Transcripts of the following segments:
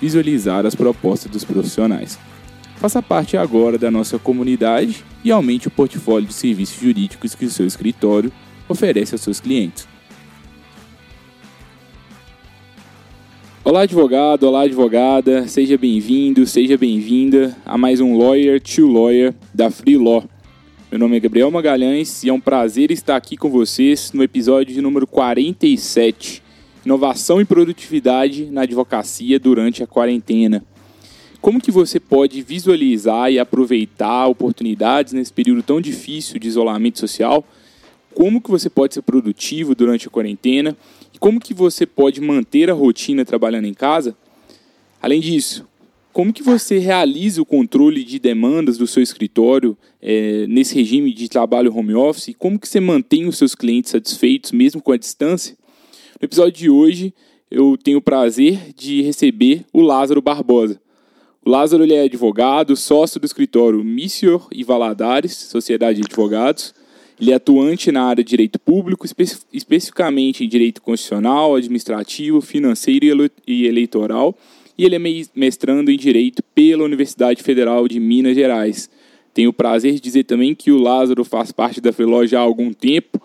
visualizar as propostas dos profissionais. Faça parte agora da nossa comunidade e aumente o portfólio de serviços jurídicos que o seu escritório oferece aos seus clientes. Olá, advogado, olá, advogada, seja bem-vindo, seja bem-vinda a mais um Lawyer to Lawyer da Free Law. Meu nome é Gabriel Magalhães e é um prazer estar aqui com vocês no episódio número 47 inovação e produtividade na advocacia durante a quarentena. Como que você pode visualizar e aproveitar oportunidades nesse período tão difícil de isolamento social? Como que você pode ser produtivo durante a quarentena? E como que você pode manter a rotina trabalhando em casa? Além disso, como que você realiza o controle de demandas do seu escritório é, nesse regime de trabalho home office? Como que você mantém os seus clientes satisfeitos mesmo com a distância? No episódio de hoje, eu tenho o prazer de receber o Lázaro Barbosa. O Lázaro ele é advogado, sócio do escritório Missior e Valadares, Sociedade de Advogados. Ele é atuante na área de direito público, espe especificamente em direito constitucional, administrativo, financeiro e eleitoral. E ele é mestrando em direito pela Universidade Federal de Minas Gerais. Tenho o prazer de dizer também que o Lázaro faz parte da Freeló já há algum tempo,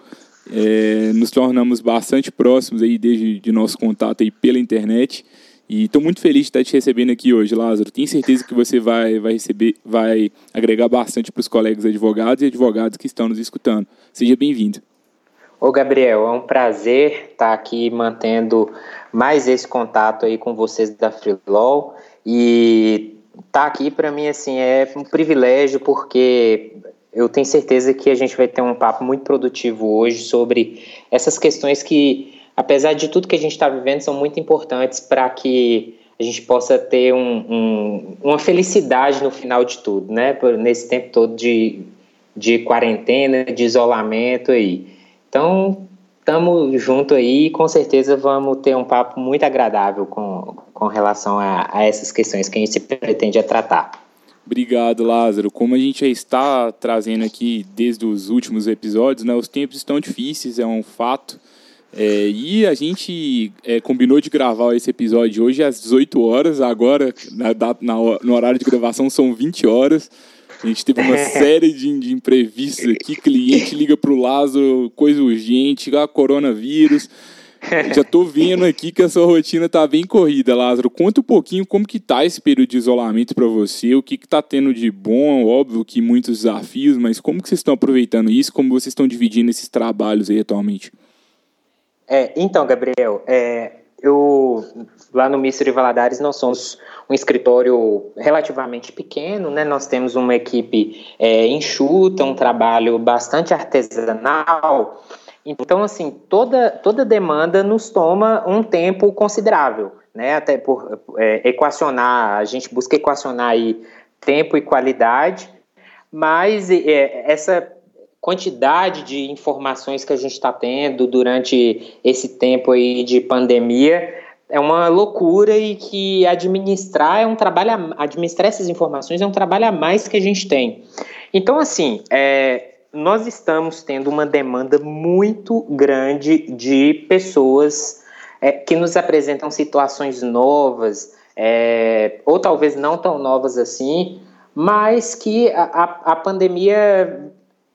é, nos tornamos bastante próximos aí desde de nosso contato aí pela internet. E estou muito feliz de estar te recebendo aqui hoje, Lázaro. Tenho certeza que você vai, vai receber, vai agregar bastante para os colegas advogados e advogados que estão nos escutando. Seja bem-vindo. Ô Gabriel, é um prazer estar aqui mantendo mais esse contato aí com vocês da Freelaw e estar tá aqui para mim assim é um privilégio porque eu tenho certeza que a gente vai ter um papo muito produtivo hoje sobre essas questões que, apesar de tudo que a gente está vivendo, são muito importantes para que a gente possa ter um, um, uma felicidade no final de tudo, né? Nesse tempo todo de, de quarentena, de isolamento aí. Então, estamos junto aí e com certeza vamos ter um papo muito agradável com, com relação a, a essas questões que a gente pretende tratar. Obrigado, Lázaro. Como a gente já está trazendo aqui desde os últimos episódios, né, os tempos estão difíceis, é um fato. É, e a gente é, combinou de gravar esse episódio hoje às 18 horas, agora na, na, no horário de gravação são 20 horas. A gente teve uma série de, de imprevistos aqui, cliente liga para o Lázaro, coisa urgente, ah, coronavírus. Já tô vendo aqui que a sua rotina tá bem corrida, Lázaro. Conta um pouquinho como que tá esse período de isolamento para você, o que que tá tendo de bom, óbvio que muitos desafios, mas como que vocês estão aproveitando isso, como vocês estão dividindo esses trabalhos aí atualmente? É, então, Gabriel, é, eu lá no Mister Valadares nós somos um escritório relativamente pequeno, né? Nós temos uma equipe é, enxuta, um trabalho bastante artesanal. Então, assim, toda, toda demanda nos toma um tempo considerável, né? Até por é, equacionar, a gente busca equacionar aí tempo e qualidade, mas é, essa quantidade de informações que a gente está tendo durante esse tempo aí de pandemia é uma loucura e que administrar é um trabalho, administrar essas informações é um trabalho a mais que a gente tem. Então, assim, é, nós estamos tendo uma demanda muito grande de pessoas é, que nos apresentam situações novas, é, ou talvez não tão novas assim, mas que a, a, a pandemia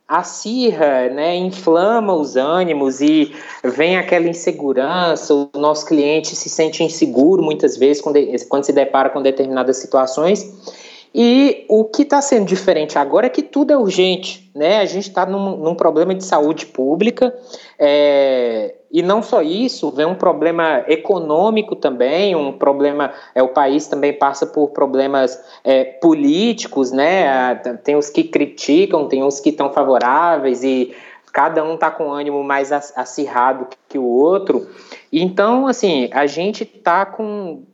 acirra, né, inflama os ânimos e vem aquela insegurança, o nosso cliente se sente inseguro muitas vezes quando, quando se depara com determinadas situações E o que está sendo diferente agora é que tudo é urgente, né? A gente está num, num, problema de saúde pública, é, e não só isso, vem um problema econômico também, um problema, é, o país também passa por problemas é, políticos, né? Tem os que criticam, tem os que estão favoráveis, e cada um está com ânimo mais acirrado que o outro. Então, assim, a gente está com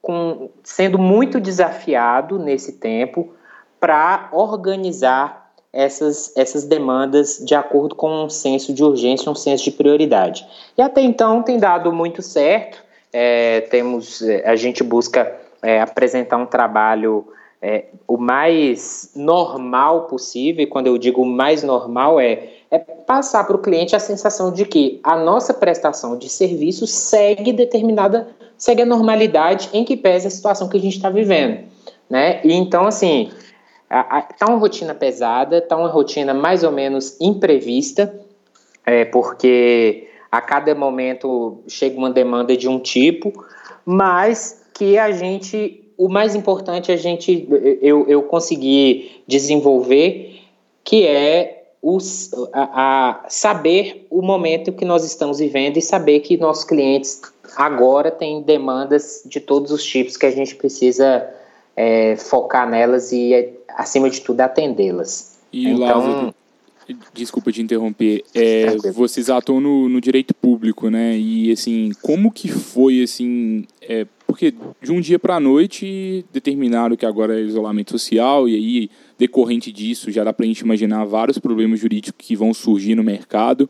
com, sendo muito desafiado nesse tempo para organizar essas, essas demandas de acordo com um senso de urgência, um senso de prioridade. E até então tem dado muito certo. É, temos, é, a gente busca é, apresentar um trabalho é, o mais normal possível, e quando eu digo mais normal é, é passar para o cliente a sensação de que a nossa prestação de serviço segue determinada segue a normalidade em que pesa a situação que a gente está vivendo, né? E então, assim, está uma rotina pesada, está uma rotina mais ou menos imprevista, é, porque a cada momento chega uma demanda de um tipo, mas que a gente, o mais importante a gente, eu, eu consegui desenvolver, que é os, a, a, saber o momento que nós estamos vivendo e saber que nossos clientes agora têm demandas de todos os tipos que a gente precisa é, focar nelas e, acima de tudo, atendê-las. E então, Lázaro, desculpa te interromper, é, vocês atuam no, no, direito público, né? E assim, como que foi assim? É, porque de um dia para a noite determinaram que agora é isolamento social e aí decorrente disso, já dá para a gente imaginar vários problemas jurídicos que vão surgir no mercado.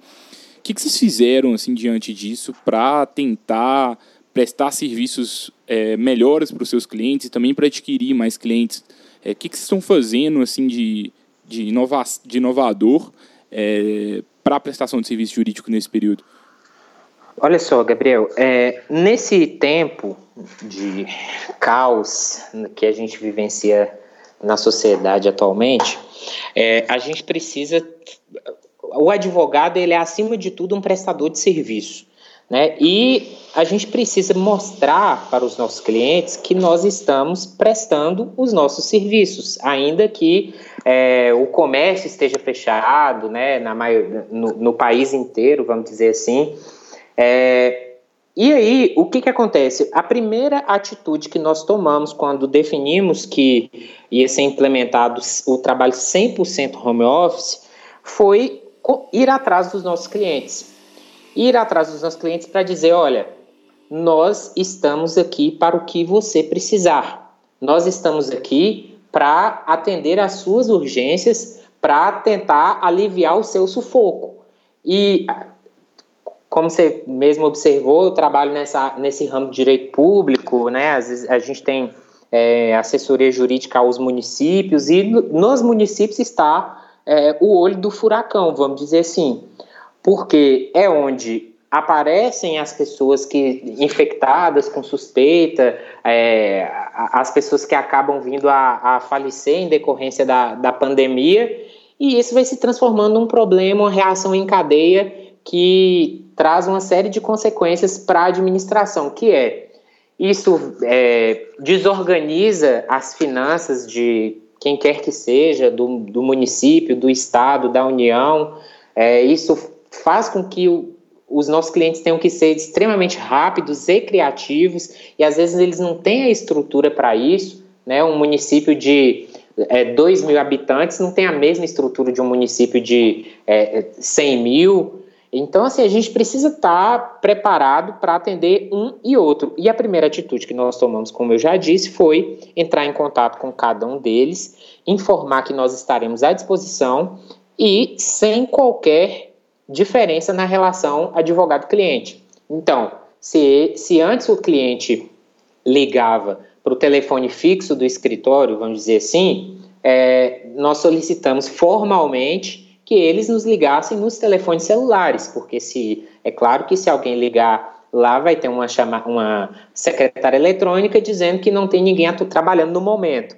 Que, que vocês fizeram assim diante disso para tentar prestar serviços é, melhores para os seus clientes e também para adquirir mais clientes? É, o que, que vocês estão fazendo assim de, de, inova de inovador é, para a prestação de serviço jurídico nesse período? Olha só, Gabriel, é, nesse tempo de caos que a gente vivencia na sociedade atualmente, é, a gente precisa. O advogado ele é acima de tudo um prestador de serviço, né? E a gente precisa mostrar para os nossos clientes que nós estamos prestando os nossos serviços, ainda que é, o comércio esteja fechado, né? Na maior, no, no país inteiro, vamos dizer assim. É, e aí, o que, que acontece? A primeira atitude que nós tomamos quando definimos que ia ser implementado o trabalho 100% home office foi ir atrás dos nossos clientes. Ir atrás dos nossos clientes para dizer: olha, nós estamos aqui para o que você precisar. Nós estamos aqui para atender às suas urgências, para tentar aliviar o seu sufoco. E como você mesmo observou, eu trabalho nessa, nesse ramo de direito público, né? Às vezes a gente tem é, assessoria jurídica aos municípios e nos municípios está é, o olho do furacão, vamos dizer assim, porque é onde aparecem as pessoas que infectadas com suspeita, é, as pessoas que acabam vindo a, a falecer em decorrência da, da pandemia, e isso vai se transformando num problema, uma reação em cadeia que traz uma série de consequências para a administração, que é isso é, desorganiza as finanças de quem quer que seja, do, do município, do estado, da União. É, isso faz com que o, os nossos clientes tenham que ser extremamente rápidos e criativos, e às vezes eles não têm a estrutura para isso. Né? Um município de é, 2 mil habitantes não tem a mesma estrutura de um município de é, 100 mil. Então, assim, a gente precisa estar tá preparado para atender um e outro. E a primeira atitude que nós tomamos, como eu já disse, foi entrar em contato com cada um deles, informar que nós estaremos à disposição e sem qualquer diferença na relação advogado-cliente. Então, se, se antes o cliente ligava para o telefone fixo do escritório, vamos dizer assim, é, nós solicitamos formalmente que eles nos ligassem nos telefones celulares, porque se é claro que se alguém ligar lá vai ter uma chama, uma secretária eletrônica dizendo que não tem ninguém trabalhando no momento.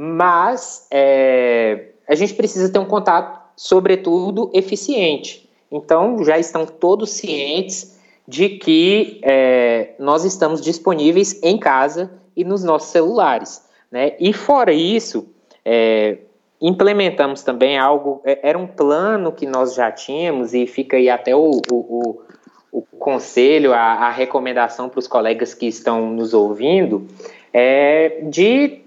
Mas é, a gente precisa ter um contato, sobretudo, eficiente. Então já estão todos cientes de que é, nós estamos disponíveis em casa e nos nossos celulares. Né? E fora isso, é, implementamos também algo, é, era um plano que nós já tínhamos e fica aí até o, o, o, o conselho, a, a recomendação para os colegas que estão nos ouvindo, é de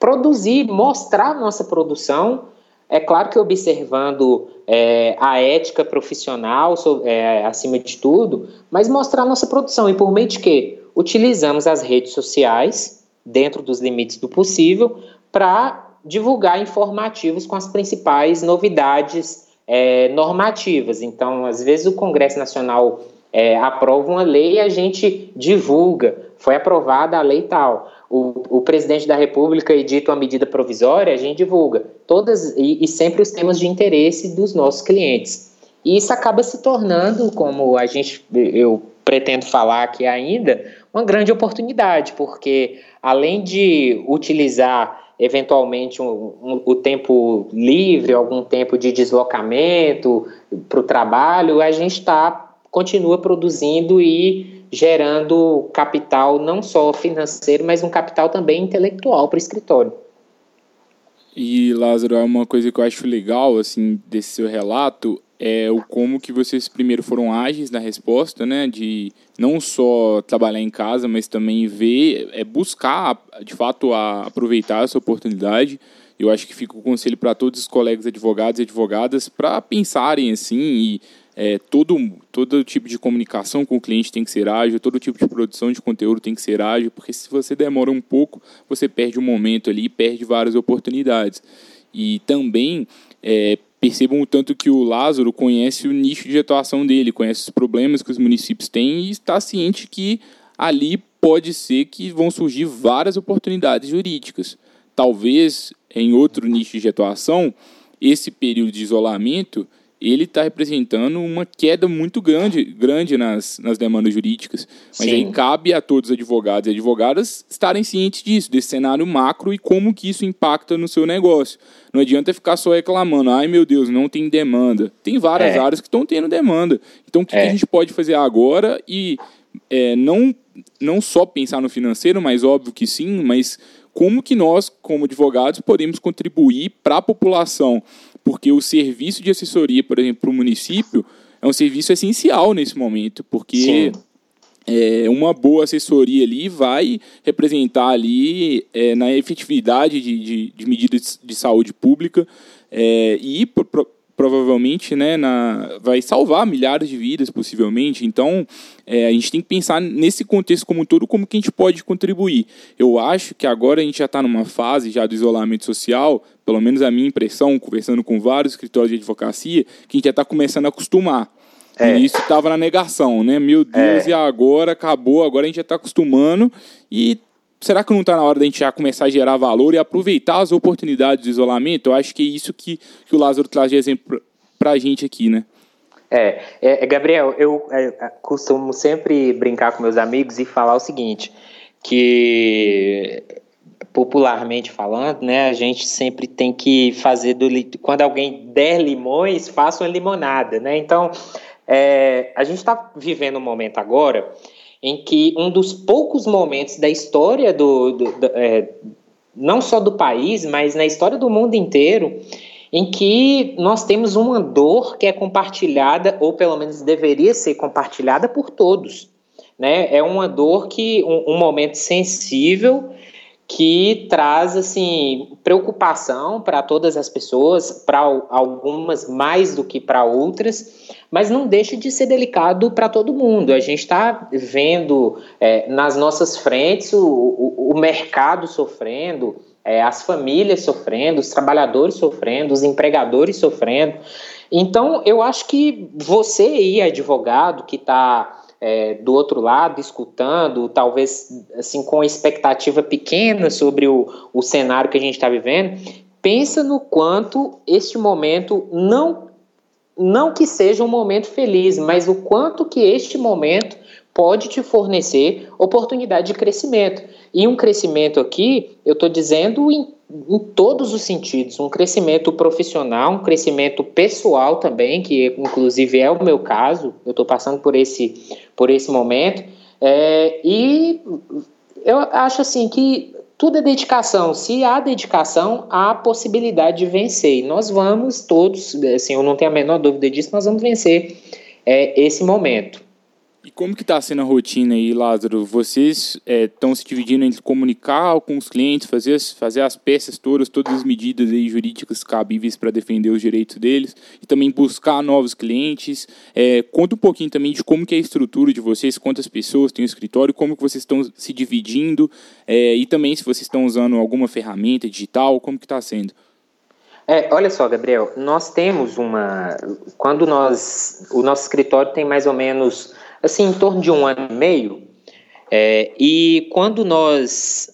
produzir, mostrar nossa produção, é claro que observando é, a ética profissional é, acima de tudo, mas mostrar nossa produção e por meio de quê? Utilizamos as redes sociais, dentro dos limites do possível, para divulgar informativos com as principais novidades é, normativas. Então, às vezes o Congresso Nacional é, aprova uma lei e a gente divulga, foi aprovada a lei tal. O, o, presidente da República edita uma medida provisória, a gente divulga. Todas e, e, sempre os temas de interesse dos nossos clientes. E isso acaba se tornando, como a gente, eu pretendo falar aqui ainda, uma grande oportunidade, porque além de utilizar eventualmente um, um, o tempo livre, algum tempo de deslocamento para o trabalho, a gente está continua produzindo e gerando capital não só financeiro, mas um capital também intelectual para o escritório. E Lázaro, é uma coisa que eu acho legal assim desse seu relato é o como que vocês primeiro foram ágeis na resposta, né, de não só trabalhar em casa, mas também ver, é buscar, de fato, a, aproveitar essa oportunidade. Eu acho que fica o conselho para todos os colegas advogados e advogadas para pensarem assim e é, todo, todo tipo de comunicação com o cliente tem que ser ágil, todo tipo de produção de conteúdo tem que ser ágil, porque se você demora um pouco, você perde um momento ali e perde várias oportunidades. E também é, percebam o tanto que o Lázaro conhece o nicho de atuação dele, conhece os problemas que os municípios têm e está ciente que ali pode ser que vão surgir várias oportunidades jurídicas. Talvez em outro nicho de atuação, esse período de isolamento ele está representando uma queda muito grande, grande nas, nas demandas jurídicas. Mas Sim. aí cabe a todos os advogados e advogadas estarem cientes disso, desse cenário macro e como que isso impacta no seu negócio. Não adianta ficar só reclamando, ai meu Deus, não tem demanda. Tem várias é. áreas que estão tendo demanda. Então o que, é. que, a gente pode fazer agora e é, não, não só pensar no financeiro, mas óbvio que sim, mas como que nós, como advogados, podemos contribuir para a população? Porque o serviço de assessoria, por exemplo, para o município, é um serviço essencial nesse momento, porque é, uma boa assessoria ali vai representar ali é, na efetividade de, de, de, medidas de saúde pública é, e provavelmente né, na, vai salvar milhares de vidas, possivelmente. Então, é, a gente tem que pensar nesse contexto como um todo, como que a gente pode contribuir. Eu acho que agora a gente já está numa fase já do isolamento social, pelo menos a minha impressão, conversando com vários escritórios de advocacia, que a gente já está começando a acostumar. É. E isso estava na negação, né? Meu Deus, é. e agora acabou, agora a gente já está acostumando e será que não está na hora da gente já começar a gerar valor e aproveitar as oportunidades do isolamento? Eu acho que é isso que, que o Lázaro traz de exemplo para a gente aqui, né? É, é Gabriel, eu é, costumo sempre brincar com meus amigos e falar o seguinte, que popularmente falando, né, a gente sempre tem que fazer do quando alguém der limões, faça uma limonada, né? Então, é, a gente está vivendo um momento agora em que um dos poucos momentos da história do, do, do é, não só do país, mas na história do mundo inteiro, em que nós temos uma dor que é compartilhada, ou pelo menos deveria ser compartilhada por todos. Né? É uma dor que, um, um momento sensível que traz assim preocupação para todas as pessoas, para algumas mais do que para outras, mas não deixa de ser delicado para todo mundo. A gente está vendo é, nas nossas frentes o, o, o mercado sofrendo, é, as famílias sofrendo, os trabalhadores sofrendo, os empregadores sofrendo. Então, eu acho que você aí, advogado, que está é, do outro lado, escutando, talvez assim com expectativa pequena sobre o, o cenário que a gente está vivendo, pensa no quanto este momento não não que seja um momento feliz, mas o quanto que este momento pode te fornecer oportunidade de crescimento. E um crescimento aqui, eu estou dizendo em em todos os sentidos, um crescimento profissional, um crescimento pessoal também, que inclusive é o meu caso, eu estou passando por esse, por esse momento, é, e eu acho assim que tudo é dedicação. Se há dedicação, há possibilidade de vencer. E nós vamos todos, assim, eu não tenho a menor dúvida disso, nós vamos vencer é, esse momento. E como que está sendo a rotina aí, Lázaro? Vocês estão é, se dividindo entre comunicar com os clientes, fazer, fazer as peças todas, todas as medidas aí jurídicas cabíveis para defender os direitos deles e também buscar novos clientes. É, conta um pouquinho também de como que é a estrutura de vocês, quantas pessoas tem o escritório, como que vocês estão se dividindo é, e também se vocês estão usando alguma ferramenta digital, como que está sendo? É, olha só, Gabriel, nós temos uma. Quando nós. O nosso escritório tem mais ou menos assim, em torno de um ano e meio. É, e quando nós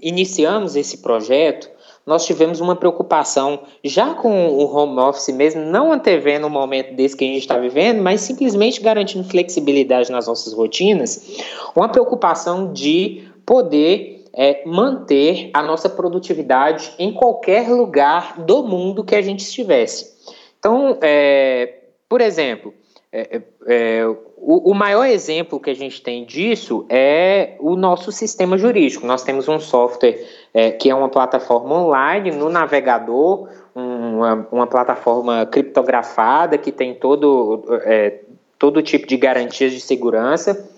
iniciamos esse projeto, nós tivemos uma preocupação já com o home office mesmo, não antevendo o momento desse que a gente está vivendo, mas simplesmente garantindo flexibilidade nas nossas rotinas, uma preocupação de poder é, manter a nossa produtividade em qualquer lugar do mundo que a gente estivesse. Então, é, por exemplo, é, é, é, o, o, maior exemplo que a gente tem disso é o nosso sistema jurídico. Nós temos um software é, que é uma plataforma online no navegador, uma, uma plataforma criptografada que tem todo, é, todo tipo de garantias de segurança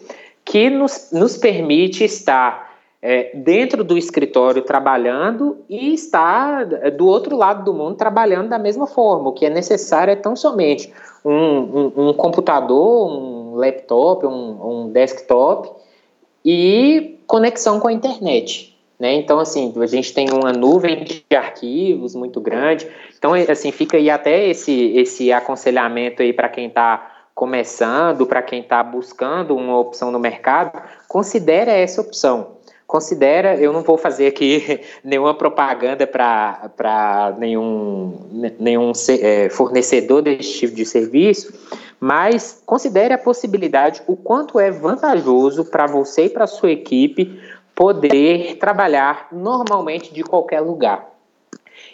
que nos, nos permite estar é, dentro do escritório trabalhando e estar do outro lado do mundo trabalhando da mesma forma. O que é necessário é tão somente um, um, um computador, um laptop, um, um, desktop e conexão com a internet. Né? Então, assim, a gente tem uma nuvem de arquivos muito grande. Então, assim, fica aí até esse, esse aconselhamento aí para quem está começando, para quem está buscando uma opção no mercado, considere essa opção considera, eu não vou fazer aqui nenhuma propaganda para nenhum, nenhum é, fornecedor desse tipo de serviço, mas considere a possibilidade, o quanto é vantajoso para você e para sua equipe poder trabalhar normalmente de qualquer lugar.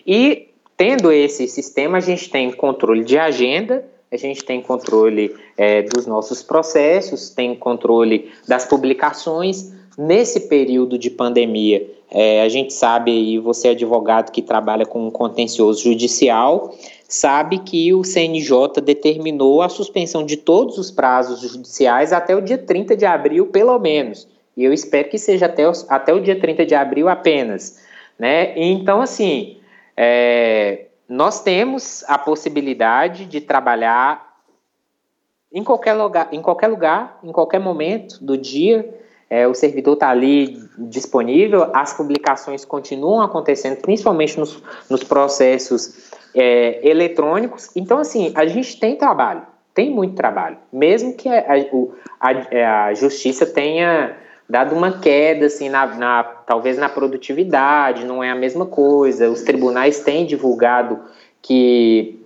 E tendo esse sistema, a gente tem controle de agenda, a gente tem controle é, dos nossos processos, tem controle das publicações, Nesse período de pandemia, é, a gente sabe, e você é advogado que trabalha com um contencioso judicial, sabe que o CNJ determinou a suspensão de todos os prazos judiciais até o dia 30 de abril, pelo menos. E eu espero que seja até, os, até o dia 30 de abril apenas. Né? Então, assim, é, nós temos a possibilidade de trabalhar em qualquer lugar, em qualquer lugar, em qualquer momento do dia é, o servidor está ali disponível, as publicações continuam acontecendo, principalmente nos, nos processos é, eletrônicos. Então, assim, a gente tem trabalho, tem muito trabalho, mesmo que a, a, a justiça tenha dado uma queda, assim, na, na, talvez na produtividade, não é a mesma coisa. Os tribunais têm divulgado que,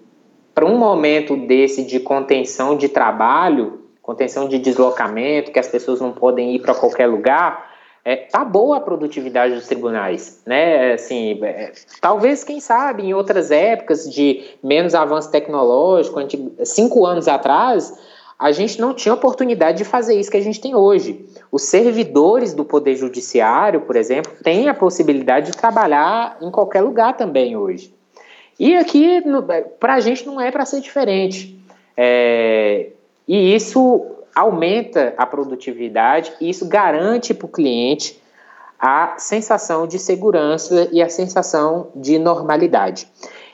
para um momento desse de contenção de trabalho, contenção de deslocamento, que as pessoas não podem ir para qualquer lugar, é, tá boa a produtividade dos tribunais, né? Assim, é, talvez, quem sabe, em outras épocas de menos avanço tecnológico, cinco anos atrás, a gente não tinha oportunidade de fazer isso que a gente tem hoje. Os servidores do Poder Judiciário, por exemplo, têm a possibilidade de trabalhar em qualquer lugar também hoje. E aqui, para a gente, não é para ser diferente. É, e isso aumenta a produtividade e isso garante para o cliente a sensação de segurança e a sensação de normalidade.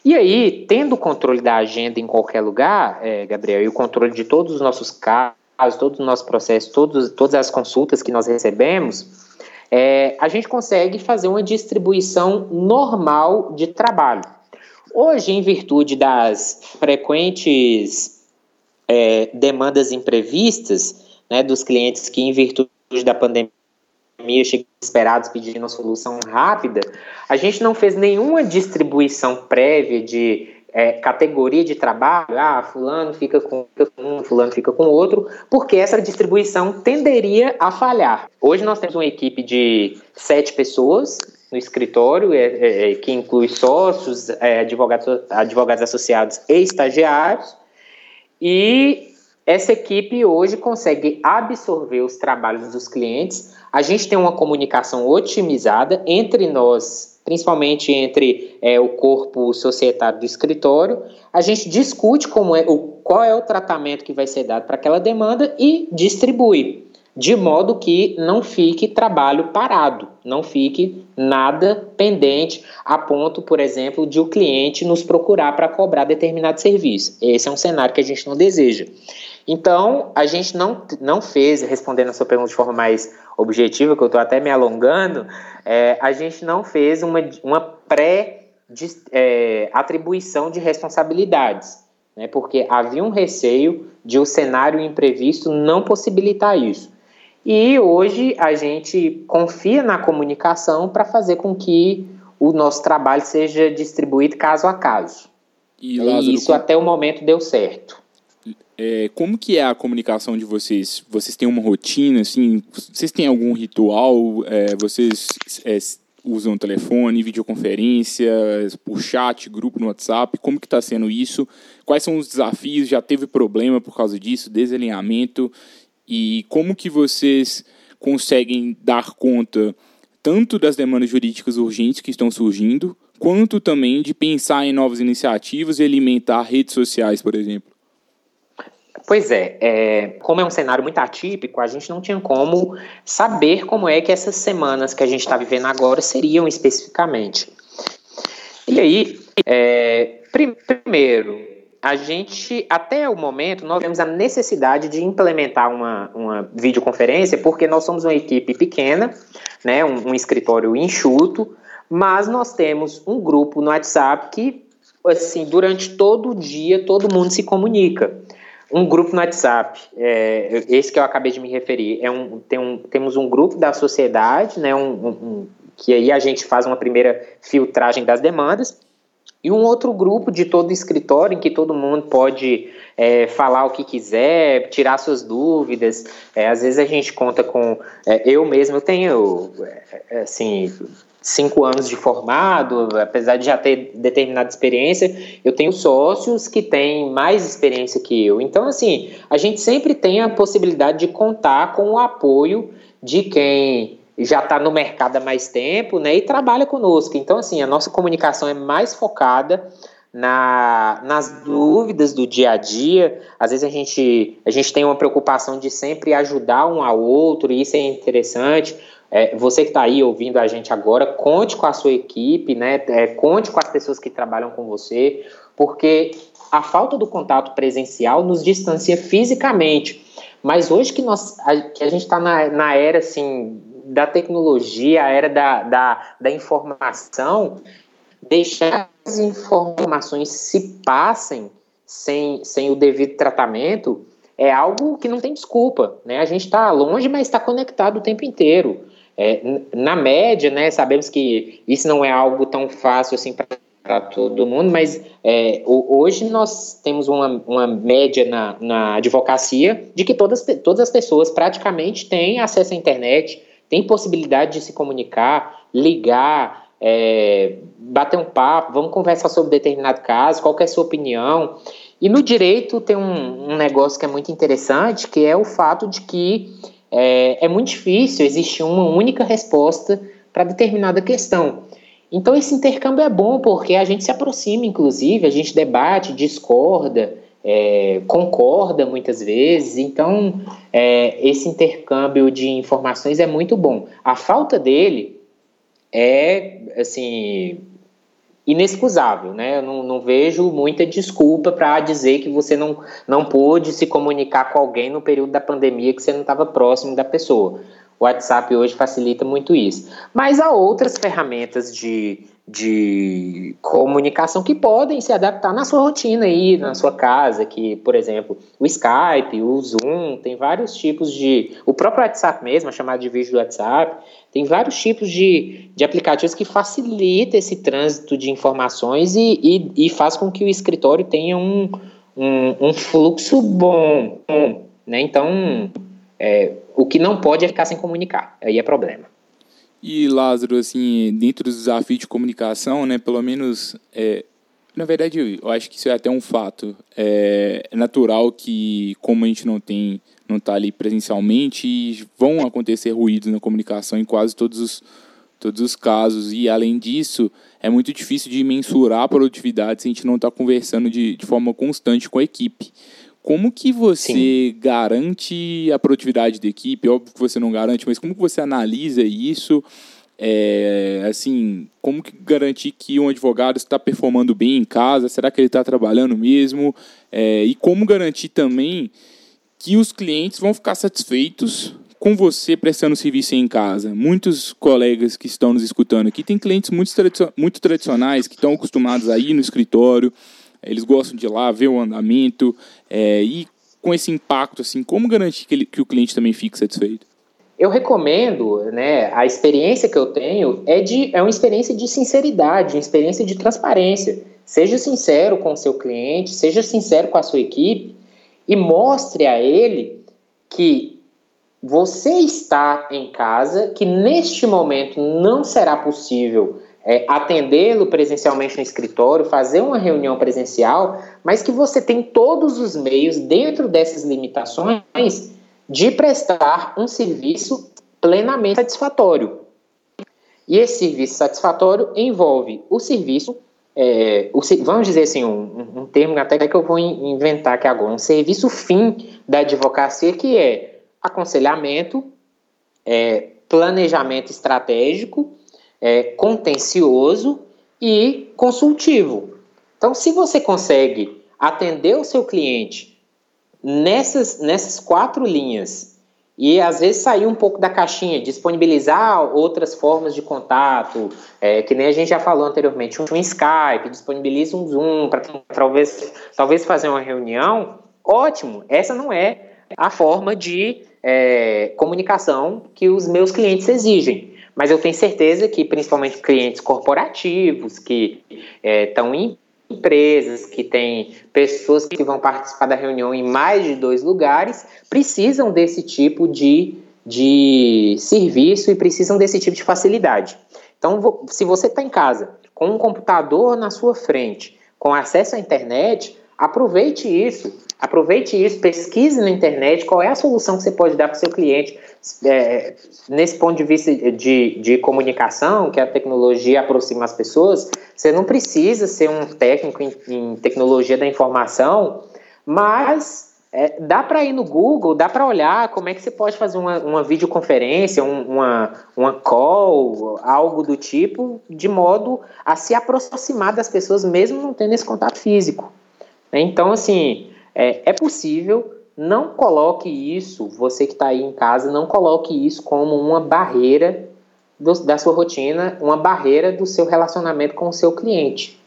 E aí, tendo o controle da agenda em qualquer lugar, é, Gabriel, e o controle de todos os nossos casos, todos os nossos processos, todos, todas as consultas que nós recebemos, é, a gente consegue fazer uma distribuição normal de trabalho. Hoje, em virtude das frequentes é, demandas imprevistas né, dos clientes que, em virtude da pandemia, chegam esperados pedindo uma solução rápida, a gente não fez nenhuma distribuição prévia de é, categoria de trabalho, ah, fulano fica com um, fulano fica com outro, porque essa distribuição tenderia a falhar. Hoje nós temos uma equipe de sete pessoas no escritório, é, é, que inclui sócios, é, advogados, advogados associados e estagiários, e essa equipe hoje consegue absorver os trabalhos dos clientes. A gente tem uma comunicação otimizada entre nós, principalmente entre é, o corpo societário do escritório. A gente discute como é, o, qual é o tratamento que vai ser dado para aquela demanda e distribui de modo que não fique trabalho parado, não fique nada pendente a ponto, por exemplo, de o cliente nos procurar para cobrar determinado serviço. Esse é um cenário que a gente não deseja. Então, a gente não, não fez, respondendo a sua pergunta de forma mais objetiva, que eu estou até me alongando, é, a gente não fez uma, uma pré-atribuição de, é, de responsabilidades, né, porque havia um receio de o cenário imprevisto não possibilitar isso. E hoje a gente confia na comunicação para fazer com que o nosso trabalho seja distribuído caso a caso. E, Lázaro, e isso até o momento deu certo. É, como que é a comunicação de vocês? Vocês têm uma rotina, assim? Vocês têm algum ritual? É, vocês é, usam telefone, videoconferência, por chat, grupo no WhatsApp? Como que está sendo isso? Quais são os desafios? Já teve problema por causa disso? Desalinhamento? E como que vocês conseguem dar conta tanto das demandas jurídicas urgentes que estão surgindo, quanto também de pensar em novas iniciativas e alimentar redes sociais, por exemplo? Pois é, é, como é um cenário muito atípico, a gente não tinha como saber como é que essas semanas que a gente está vivendo agora seriam especificamente. E aí, é, primeiro, a gente, até o momento, nós temos a necessidade de implementar uma, uma videoconferência, porque nós somos uma equipe pequena, né, um, um escritório enxuto, mas nós temos um grupo no WhatsApp que, assim, durante todo o dia, todo mundo se comunica. Um grupo no WhatsApp, é, esse que eu acabei de me referir, é um, tem um, temos um grupo da sociedade, né, um, um, que aí a gente faz uma primeira filtragem das demandas, e um outro grupo de todo escritório em que todo mundo pode é, falar o que quiser, tirar suas dúvidas. É, às vezes a gente conta com. É, eu mesmo tenho é, assim cinco anos de formado, apesar de já ter determinada experiência, eu tenho sócios que têm mais experiência que eu. Então, assim, a gente sempre tem a possibilidade de contar com o apoio de quem já está no mercado há mais tempo, né, e trabalha conosco. Então, assim, a nossa comunicação é mais focada na, nas dúvidas do dia a dia. Às vezes a gente, a gente tem uma preocupação de sempre ajudar um ao outro, e isso é interessante. É, você que está aí ouvindo a gente agora, conte com a sua equipe, né? É, conte com as pessoas que trabalham com você, porque a falta do contato presencial nos distancia fisicamente. Mas hoje que, nós, a, que a gente está na, na era assim, da tecnologia, a era da, da, da informação, deixar as informações se passem sem, sem o devido tratamento é algo que não tem desculpa. Né? A gente está longe, mas está conectado o tempo inteiro. É, na média, né, sabemos que isso não é algo tão fácil assim para todo mundo, mas é, hoje nós temos uma, uma média na, na advocacia de que todas, todas as pessoas praticamente têm acesso à internet, tem possibilidade de se comunicar, ligar, é, bater um papo, vamos conversar sobre determinado caso, qual é a sua opinião. E no direito tem um, um, negócio que é muito interessante, que é o fato de que é, é muito difícil existir uma única resposta para determinada questão. Então esse intercâmbio é bom porque a gente se aproxima, inclusive, a gente debate, discorda, é, concorda muitas vezes, então é, esse intercâmbio de informações é muito bom. A falta dele é, assim, inexcusável, né? Eu não, não vejo muita desculpa para dizer que você não, não pôde se comunicar com alguém no período da pandemia que você não estava próximo da pessoa. O WhatsApp hoje facilita muito isso. Mas há outras ferramentas de, de comunicação que podem se adaptar na sua rotina aí, na sua casa, que, por exemplo, o Skype, o Zoom, tem vários tipos de... O próprio WhatsApp mesmo, a chamada de vídeo do WhatsApp, tem vários tipos de, de aplicativos que facilitam esse trânsito de informações e, e, e faz com que o escritório tenha um, um, um fluxo bom, né? Então, é, o que não pode é ficar sem comunicar, aí é problema. E Lázaro, assim, dentro dos desafios de comunicação, né, pelo menos é, Na verdade, eu acho que isso é até um fato. É natural que, como a gente não tem, não está ali presencialmente, vão acontecer ruídos na comunicação em quase todos os, todos os casos. E, além disso, é muito difícil de mensurar a produtividade se a gente não está conversando de, de forma constante com a equipe. Como que você Sim. garante a produtividade da equipe? Óbvio que você não garante, mas como que você analisa isso? É, assim, como que garantir que um advogado está performando bem em casa? Será que ele está trabalhando mesmo? É, e como garantir também que os clientes vão ficar satisfeitos com você prestando serviço em casa. Muitos colegas que estão nos escutando aqui têm clientes muito, muito tradicionais que estão acostumados a ir no escritório, eles gostam de ir lá ver o andamento é, e com esse impacto, assim, como garantir que, ele, que o cliente também fique satisfeito? Eu recomendo, né, a experiência que eu tenho é, de, é uma experiência de sinceridade, uma experiência de transparência. Seja sincero com o seu cliente, seja sincero com a sua equipe e mostre a ele que você está em casa, que neste momento não será possível é, atendê-lo presencialmente no escritório, fazer uma reunião presencial, mas que você tem todos os meios, dentro dessas limitações, de prestar um serviço plenamente satisfatório. E esse serviço satisfatório envolve o serviço, é, o, vamos dizer assim, um, um, termo até que eu vou inventar aqui agora, um serviço fim da advocacia, que é aconselhamento, é, planejamento estratégico é, contencioso e consultivo. Então, se você consegue atender o seu cliente nessas, nessas quatro linhas e às vezes sair um pouco da caixinha, disponibilizar outras formas de contato, é, que nem a gente já falou anteriormente, um, Skype, disponibiliza um Zoom para talvez, talvez fazer uma reunião, ótimo. Essa não é a forma de é, comunicação que os meus clientes exigem. Mas eu tenho certeza que, principalmente clientes corporativos, que estão é, em empresas, que têm pessoas que vão participar da reunião em mais de dois lugares, precisam desse tipo de, de serviço e precisam desse tipo de facilidade. Então, se você está em casa com um computador na sua frente, com acesso à internet, aproveite isso. Aproveite isso, pesquise na internet qual é a solução que você pode dar para o seu cliente. É, nesse ponto de vista de, de comunicação, que a tecnologia aproxima as pessoas, você não precisa ser um técnico em, em tecnologia da informação, mas é, dá para ir no Google, dá para olhar como é que você pode fazer uma, uma videoconferência, um, uma, uma call, algo do tipo, de modo a se aproximar das pessoas, mesmo não tendo esse contato físico. Então, assim, é, é possível, não coloque isso, você que está aí em casa, não coloque isso como uma barreira do, da sua rotina, uma barreira do seu relacionamento com o seu cliente.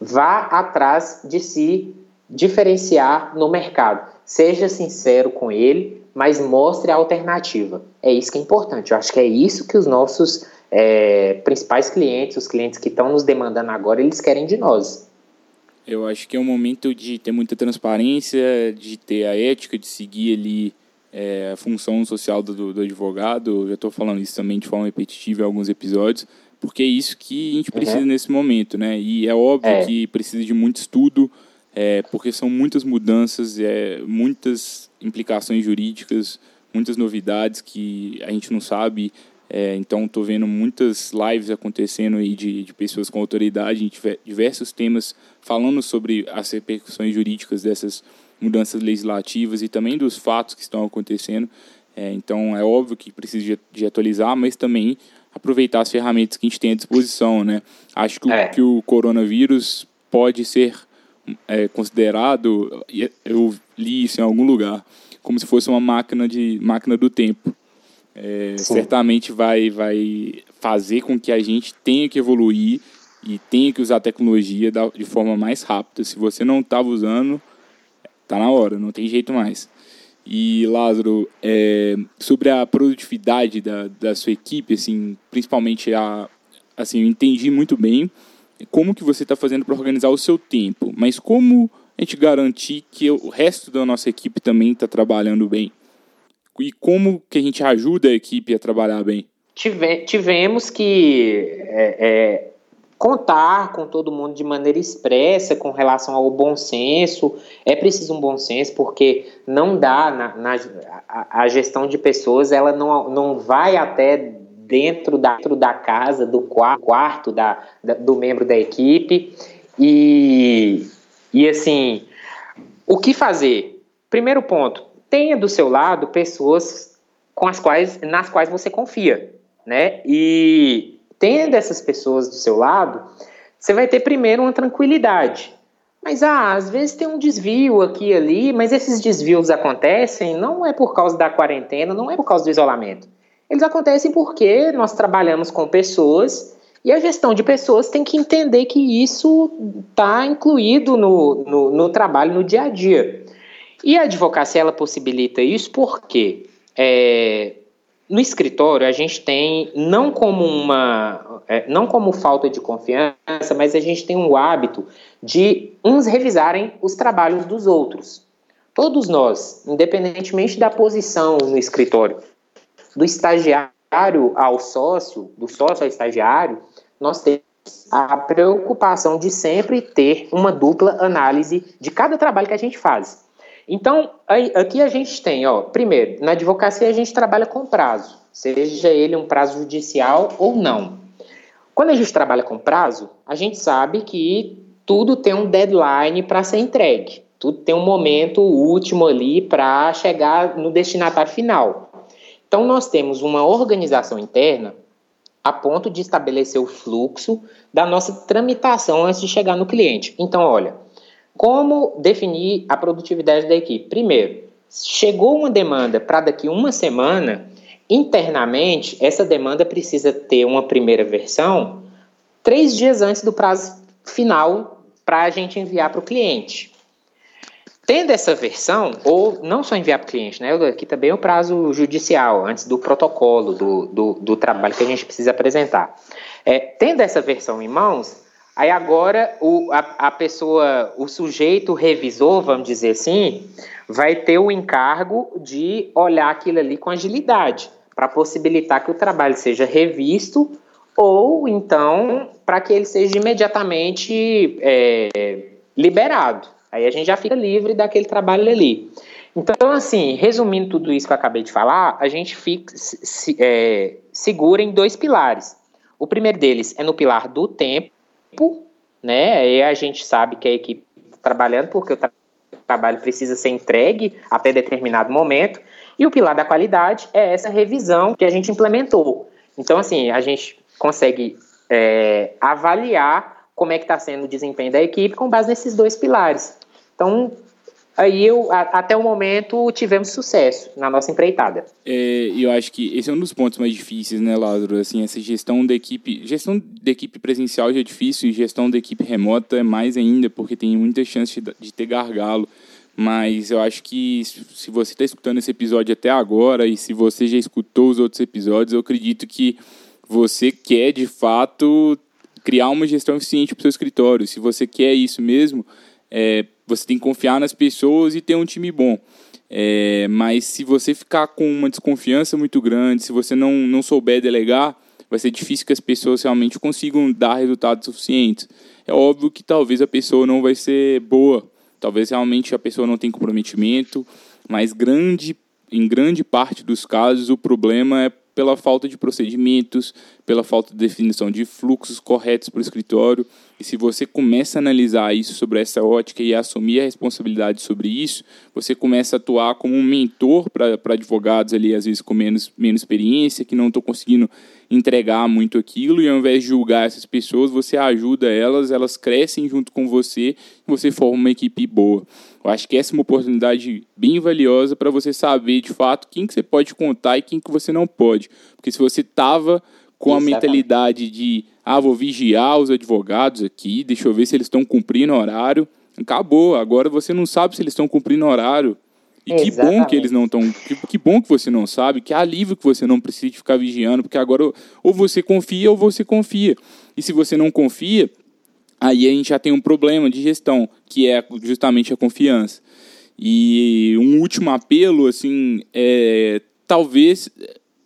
Vá atrás de se diferenciar no mercado. Seja sincero com ele, mas mostre a alternativa. É isso que é importante. Eu acho que é isso que os nossos é, principais clientes, os clientes que estão nos demandando agora, eles querem de nós. Eu acho que é um momento de ter muita transparência, de ter a ética, de seguir ali é, a função social do, do advogado. Eu já estou falando isso também de forma repetitiva em alguns episódios, porque é isso que a gente precisa uhum. nesse momento, né? E é óbvio é. que precisa de muito estudo, é, porque são muitas mudanças, é, muitas implicações jurídicas, muitas novidades que a gente não sabe é, então, estou vendo muitas lives acontecendo aí de, de pessoas com autoridade em diversos temas, falando sobre as repercussões jurídicas dessas mudanças legislativas e também dos fatos que estão acontecendo. É, então, é óbvio que precisa de, de, atualizar, mas também aproveitar as ferramentas que a gente tem à disposição. Né? Acho que, é. o, que o coronavírus pode ser é, considerado, eu li isso em algum lugar, como se fosse uma máquina, de, máquina do tempo é, certamente vai, vai fazer com que a gente tenha que evoluir e tenha que usar a tecnologia da, de forma mais rápida. Se você não estava usando, tá na hora, não tem jeito mais. E Lázaro, é, sobre a produtividade da, da sua equipe, assim, principalmente a, assim, eu entendi muito bem como que você está fazendo para organizar o seu tempo, mas como a gente garantir que o resto da nossa equipe também está trabalhando bem? E como que a gente ajuda a equipe a trabalhar bem? Tive, tivemos que é, é, contar com todo mundo de maneira expressa com relação ao bom senso. É preciso um bom senso, porque não dá, na, na a, a, gestão de pessoas, ela não, não vai até dentro da, dentro da casa, do quarto da, da, do membro da equipe. E, e assim, o que fazer? Primeiro ponto, tenha do seu lado pessoas com as quais, nas quais você confia, né? E tendo essas pessoas do seu lado, você vai ter primeiro uma tranquilidade. Mas ah, às vezes tem um desvio aqui e ali, mas esses desvios acontecem não é por causa da quarentena, não é por causa do isolamento. Eles acontecem porque nós trabalhamos com pessoas e a gestão de pessoas tem que entender que isso está incluído no, no, no, trabalho, no dia a dia. E a advocacia ela possibilita isso porque é, no escritório, a gente tem, não como uma, é, não como falta de confiança, mas a gente tem um hábito de uns revisarem os trabalhos dos outros. Todos nós, independentemente da posição no escritório, do estagiário ao sócio, do sócio ao estagiário, nós temos a preocupação de sempre ter uma dupla análise de cada trabalho que a gente faz. Então, aí, aqui a gente tem, ó, primeiro, na advocacia a gente trabalha com prazo, seja ele um prazo judicial ou não. Quando a gente trabalha com prazo, a gente sabe que tudo tem um deadline para ser entregue, tudo tem um momento último ali para chegar no destinatário final. Então, nós temos uma organização interna a ponto de estabelecer o fluxo da nossa tramitação antes de chegar no cliente. Então, olha, como definir a produtividade da equipe? Primeiro, chegou uma demanda para daqui uma semana, internamente, essa demanda precisa ter uma primeira versão três dias antes do prazo final para a gente enviar para o cliente. Tendo essa versão, ou não só enviar para o cliente, né? Aqui também é o prazo judicial, antes do protocolo do, do, do trabalho que a gente precisa apresentar. É, tendo essa versão em mãos, Aí agora o, a, a pessoa, o sujeito revisor, vamos dizer assim, vai ter o encargo de olhar aquilo ali com agilidade, para possibilitar que o trabalho seja revisto ou então para que ele seja imediatamente é, liberado. Aí a gente já fica livre daquele trabalho ali. Então, assim, resumindo tudo isso que eu acabei de falar, a gente fica, se, é, segura em dois pilares. O primeiro deles é no pilar do tempo, né? E a gente sabe que a equipe está trabalhando porque o tra trabalho precisa ser entregue até determinado momento. E o pilar da qualidade é essa revisão que a gente implementou. Então, assim, a gente consegue é, avaliar como é que está sendo o desempenho da equipe com base nesses dois pilares. Então, aí eu, a, até o momento tivemos sucesso na nossa empreitada. É, eu acho que esse é um dos pontos mais difíceis, né, Lázaro? Assim, essa gestão da equipe, gestão da equipe presencial já é difícil e gestão da equipe remota é mais ainda, porque tem muita chance de, de ter gargalo. Mas eu acho que se você está escutando esse episódio até agora e se você já escutou os outros episódios, eu acredito que você quer de fato criar uma gestão eficiente para o seu escritório. Se você quer isso mesmo, é, você tem que confiar nas pessoas e ter um time bom. É, mas se você ficar com uma desconfiança muito grande, se você não, não souber delegar, vai ser difícil que as pessoas realmente consigam dar resultados suficientes. É óbvio que talvez a pessoa não vai ser boa, talvez realmente a pessoa não tenha comprometimento, mas grande, em grande parte dos casos o problema é pela falta de procedimentos, pela falta de definição de fluxos corretos para o escritório. E se você começa a analisar isso sobre essa ótica e assumir a responsabilidade sobre isso, você começa a atuar como um mentor para advogados ali, às vezes com menos, menos experiência, que não estão conseguindo entregar muito aquilo, e ao invés de julgar essas pessoas, você ajuda elas, elas crescem junto com você e você forma uma equipe boa. Eu acho que essa é uma oportunidade bem valiosa para você saber de fato quem que você pode contar e quem que você não pode. Porque se você estava com a mentalidade de ah, vou vigiar os advogados aqui, deixa eu ver se eles estão cumprindo horário. Acabou, agora você não sabe se eles estão cumprindo horário. E Exatamente. que bom que eles não estão. Que, que, bom que você não sabe, que alívio que você não precisa ficar vigiando, porque agora ou você confia ou você confia. E se você não confia, aí a gente já tem um problema de gestão, que é justamente a confiança. E um último apelo, assim, é, talvez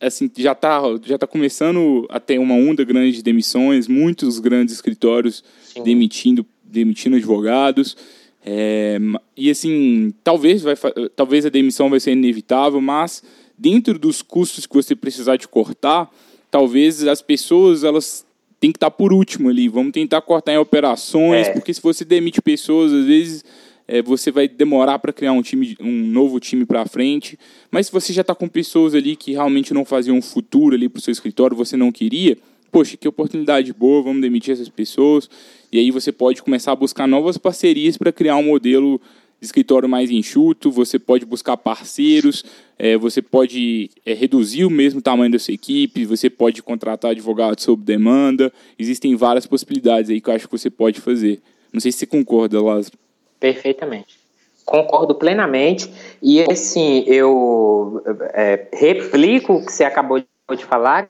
assim, já está já tá começando a ter uma onda grande de demissões, muitos grandes escritórios Sim. demitindo, demitindo advogados. É, e assim, talvez, vai, talvez a demissão vai ser inevitável, mas dentro dos custos que você precisar de cortar, talvez as pessoas elas têm que estar por último ali. Vamos tentar cortar em operações, é. porque se você demite pessoas, às vezes é, você vai demorar para criar um time, um novo time para frente. Mas se você já está com pessoas ali que realmente não faziam um futuro ali para o seu escritório, você não queria, poxa, que oportunidade boa, vamos demitir essas pessoas. E aí você pode começar a buscar novas parcerias para criar um modelo de escritório mais enxuto, você pode buscar parceiros, é, você pode é, reduzir o mesmo tamanho da sua equipe, você pode contratar advogados sob demanda. Existem várias possibilidades aí que eu acho que você pode fazer. Não sei se você concorda, Lázaro. Perfeitamente. Concordo plenamente. E assim, eu é, replico o que você acabou de falar,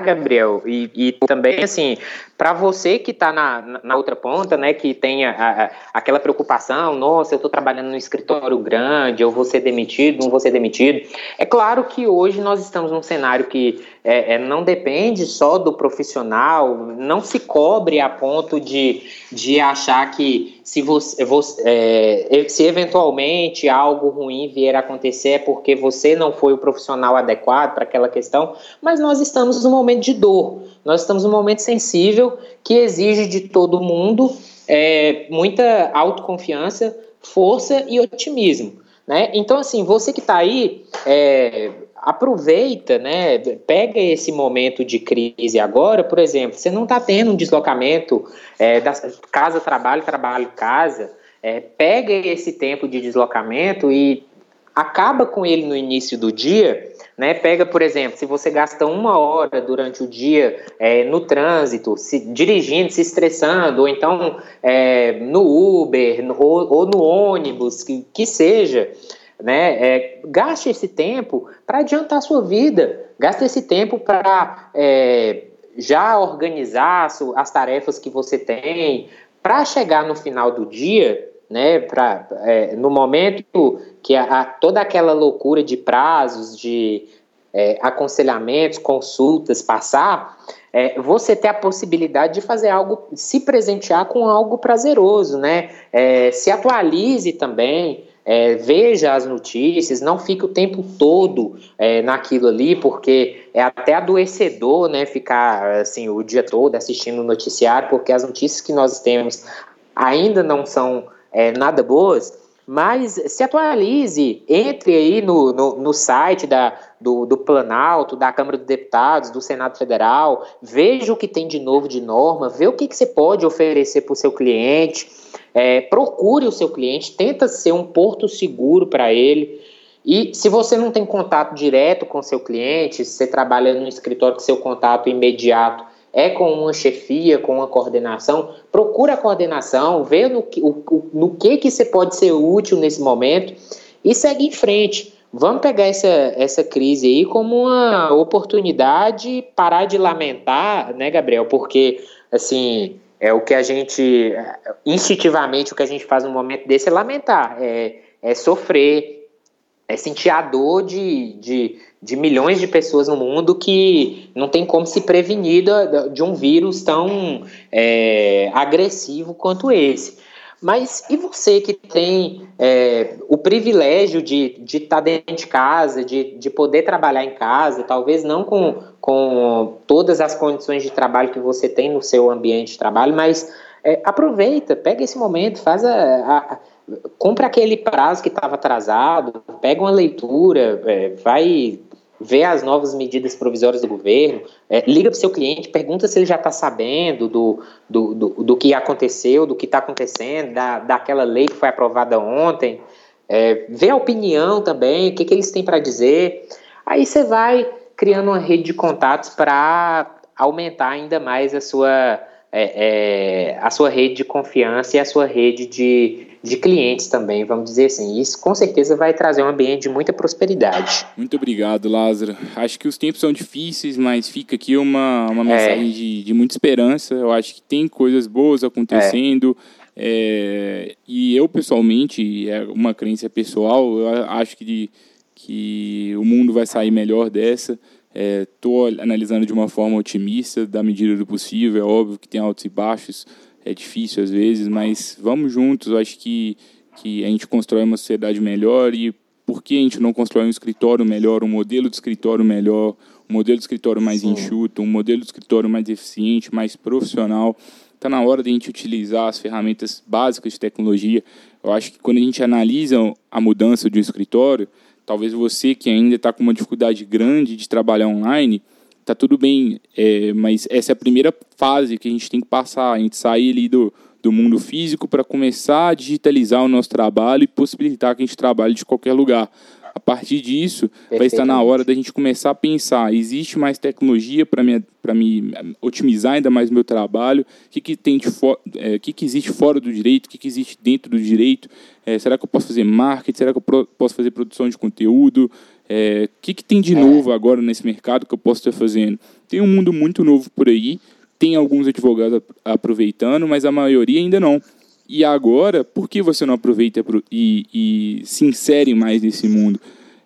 Gabriel, e, e também, assim, para você que está na, na outra ponta, né, que tem a, aquela preocupação, nossa, eu estou trabalhando num escritório grande, eu vou ser demitido, não vou ser demitido. É claro que hoje nós estamos num cenário que é, é, não depende só do profissional, não se cobre a ponto de, de achar que se, você, você é, se eventualmente algo ruim vier a acontecer é porque você não foi o profissional adequado para aquela questão, mas nós estamos num momento de dor, nós estamos num momento sensível que exige de todo mundo é, muita autoconfiança, força e otimismo. Né? Então, assim, você que está aí, é, aproveita, né? Pega esse momento de crise agora, por exemplo, você não está tendo um deslocamento é, da casa, trabalho, trabalho, casa. É, pega esse tempo de deslocamento e acaba com ele no início do dia. Né? Pega, por exemplo, se você gasta uma hora durante o dia é, no trânsito, se dirigindo, se estressando, ou então é, no Uber, no, ou, no ônibus, que, que seja, né? É, gaste esse tempo para adiantar a sua vida, gaste esse tempo para é, já organizar as tarefas que você tem, para chegar no final do dia, né, pra, é, no momento que a, a, toda aquela loucura de prazos, de é, aconselhamentos, consultas passar, é, você ter a possibilidade de fazer algo, se presentear com algo prazeroso, né? É, se atualize também, é, veja as notícias, não fique o tempo todo é, naquilo ali, porque é até adoecedor, né, ficar assim o dia todo assistindo o noticiário, porque as notícias que nós temos ainda não são é, nada boas, mas se atualize, entre aí no, no, no site da, do, do Planalto, da Câmara dos Deputados, do Senado Federal, veja o que tem de novo de norma, vê o que, que você pode oferecer para o seu cliente, é, procure o seu cliente, tenta ser um porto seguro para ele. E se você não tem contato direto com seu cliente, se você trabalha no escritório que seu contato imediato é com uma chefia, com uma coordenação, procura a coordenação, vê no que, o, no que, que você pode ser útil nesse momento e segue em frente. Vamos pegar essa, essa crise aí como uma oportunidade, parar de lamentar, né, Gabriel? Porque, assim, é o que a gente, instintivamente, o que a gente faz no momento desse é lamentar, é, é sofrer, é sentir a dor de, de, de milhões de pessoas no mundo que não tem como se prevenir de, um vírus tão é, agressivo quanto esse. Mas e você que tem é, o privilégio de estar de tá dentro de casa, de, de poder trabalhar em casa, talvez não com, com todas as condições de trabalho que você tem no seu ambiente de trabalho, mas é, aproveita, pega esse momento, faz a, a, compra aquele prazo que estava atrasado, pega uma leitura, é, vai vê as novas medidas provisórias do governo, é, liga para o seu cliente, pergunta se ele já está sabendo do, do, do, do, que aconteceu, do que está acontecendo, da, daquela lei que foi aprovada ontem, é, vê a opinião também, o que, que eles têm para dizer. Aí você vai criando uma rede de contatos para aumentar ainda mais a sua, é, é, a sua rede de confiança e a sua rede de, de clientes também, vamos dizer assim. Isso com certeza vai trazer um ambiente de muita prosperidade. Muito obrigado, Lázaro. Acho que os tempos são difíceis, mas fica aqui uma, uma mensagem é. de, de muita esperança. Eu acho que tem coisas boas acontecendo. É, e eu, pessoalmente, é uma crença pessoal, eu acho que, que o mundo vai sair melhor dessa. Estou é, analisando de uma forma otimista, da medida do possível. É óbvio que tem altos e baixos, é difícil às vezes, mas vamos juntos. Eu acho que, que a gente constrói uma sociedade melhor e por que a gente não constrói um escritório melhor, um modelo de escritório melhor, um modelo de escritório mais Sim. enxuto, um modelo de escritório mais eficiente, mais profissional? Está na hora de a gente utilizar as ferramentas básicas de tecnologia. Eu acho que quando a gente analisa a mudança de um escritório, talvez você que ainda está com uma dificuldade grande de trabalhar online, tá tudo bem, é, mas essa é a primeira fase que a gente tem que passar, a gente sair ali do, do mundo físico para começar a digitalizar o nosso trabalho e possibilitar que a gente trabalhe de qualquer lugar. A partir disso, vai estar na hora da gente começar a pensar: existe mais tecnologia para me, me otimizar ainda mais o meu trabalho? O que, que, tem de é, que, que existe fora do direito? O que, que existe dentro do direito? É, será que eu posso fazer marketing? Será que eu posso fazer produção de conteúdo? É, o que, que tem de é. novo agora nesse mercado que eu posso estar fazendo? Tem um mundo muito novo por aí, tem alguns advogados aproveitando, mas a maioria ainda não. E agora, por que você não aproveita e, e se insere mais nesse mundo?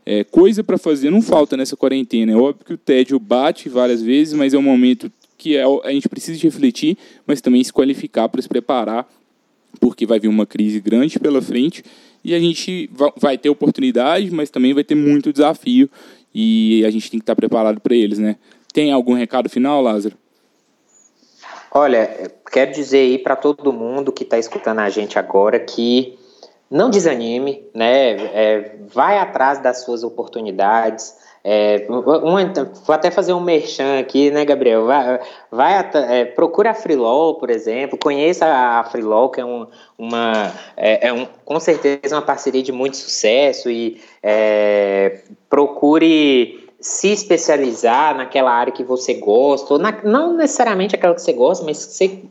É, coisa para fazer não falta nessa quarentena. É óbvio que o tédio bate várias vezes, mas é um momento que é, a gente precisa refletir, mas também se qualificar para se preparar, porque vai vir uma crise grande pela frente e a gente vai ter oportunidade, mas também vai ter muito desafio e a gente tem que estar preparado para eles, né? Tem algum recado final, Lázaro? Olha, quero dizer aí para todo mundo que está escutando a gente agora que não desanime, né? É, vai atrás das suas oportunidades. É, vou até fazer um merchan aqui, né, Gabriel? Vai, vai é, procura a Freelaw, por exemplo, conheça a Freelaw, que é, um, uma, é, é um, com certeza uma parceria de muito sucesso e é, procure se especializar naquela área que você gosta, ou na, não necessariamente aquela que você gosta, mas que você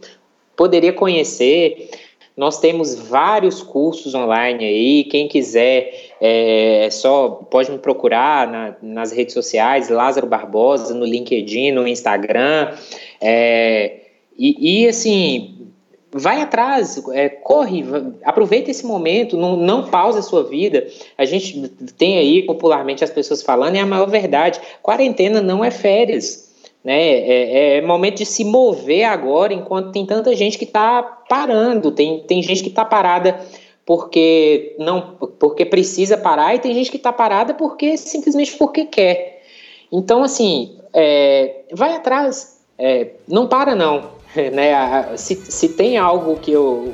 poderia conhecer. Nós temos vários cursos online aí. Quem quiser, é, só pode me procurar na, nas redes sociais, Lázaro Barbosa, no LinkedIn, no Instagram. É, e, e, assim, vai atrás, é, corre, aproveita esse momento, não, não pausa a sua vida. A gente tem aí popularmente as pessoas falando, é a maior verdade: quarentena não é férias. Né? É, é momento de se mover agora, enquanto tem tanta gente que está parando, tem, tem gente que está parada porque não porque precisa parar e tem gente que está parada porque simplesmente porque quer. Então, assim, é, vai atrás, é, não para não. né? Se, se tem algo que eu,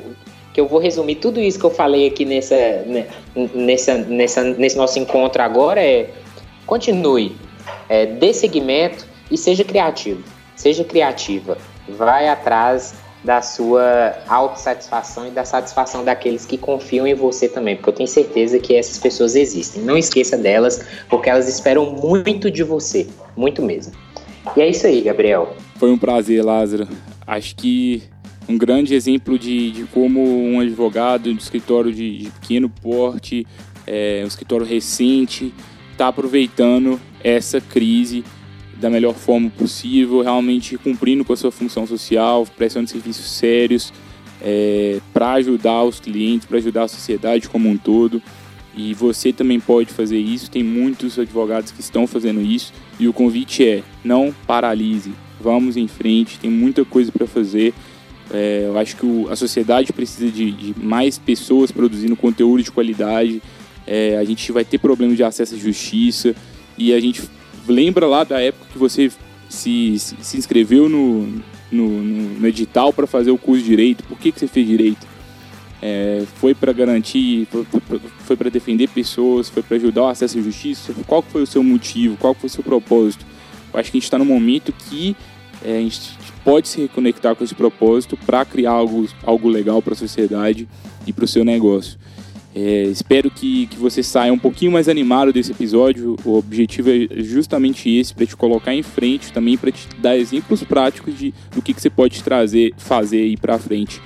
que eu vou resumir tudo isso que eu falei aqui nessa, né, nessa, nessa, nesse nosso encontro agora é continue, é, dê segmento e seja criativo, seja criativa, vai atrás da sua autossatisfação e da satisfação daqueles que confiam em você também, porque eu tenho certeza que essas pessoas existem. Não esqueça delas, porque elas esperam muito de você, muito mesmo. E é isso aí, Gabriel. Foi um prazer, Lázaro acho que um grande exemplo de, de como um advogado de escritório de, de pequeno porte, é, um escritório recente, está aproveitando essa crise da melhor forma possível, realmente cumprindo com a sua função social, prestando serviços sérios é, para ajudar os clientes, para ajudar a sociedade como um todo. E você também pode fazer isso, tem muitos advogados que estão fazendo isso. E o convite é: não paralise, vamos em frente, tem muita coisa para fazer. É, eu acho que o, a sociedade precisa de, de, mais pessoas produzindo conteúdo de qualidade. É, a gente vai ter problema de acesso à justiça e a gente lembra lá da época que você se, se inscreveu no, no, no edital para fazer o curso de direito. Por que, que você fez direito? É, foi para garantir, foi para defender pessoas, foi para ajudar o acesso à justiça? Qual foi o seu motivo? Qual foi o seu propósito? Eu acho que a gente está num momento que é, a gente pode se reconectar com esse propósito para criar algo, algo legal para a sociedade e para o seu negócio. É, espero que, que você saia um pouquinho mais animado desse episódio. O objetivo é justamente esse, para te colocar em frente, também para te dar exemplos práticos de, do que, que você pode trazer, fazer aí para frente.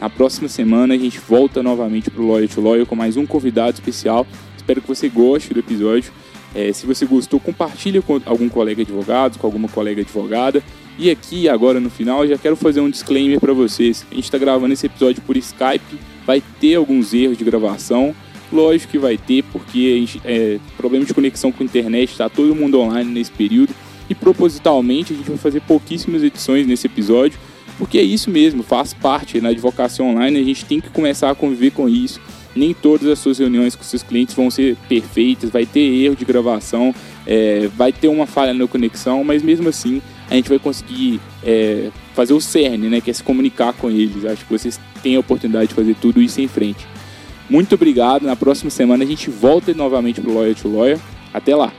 Na próxima semana a gente volta novamente para o Lawyer to Lawyer com mais um convidado especial. Espero que você goste do episódio. É, se você gostou, compartilhe com algum colega advogado, com alguma colega advogada. E aqui, agora no final, já quero fazer um disclaimer para vocês. A gente está gravando esse episódio por Skype, vai ter alguns erros de gravação. Lógico que vai ter, porque gente, é, problema de conexão com a internet, está todo mundo online nesse período. propositalmente a gente vai fazer pouquíssimas edições nesse episódio, porque é isso mesmo, faz parte na advocacia online, a gente tem que começar a conviver com isso. Nem todas as suas reuniões com seus clientes vão ser perfeitas, vai ter erro de gravação, é, vai ter uma falha na conexão, mas mesmo assim a gente vai conseguir é, fazer o cerne, né, que é se comunicar com eles. Acho que vocês têm a oportunidade de fazer tudo isso em frente. Muito obrigado. Na próxima semana a gente volta novamente para o Lawyer to Lawyer. Até lá!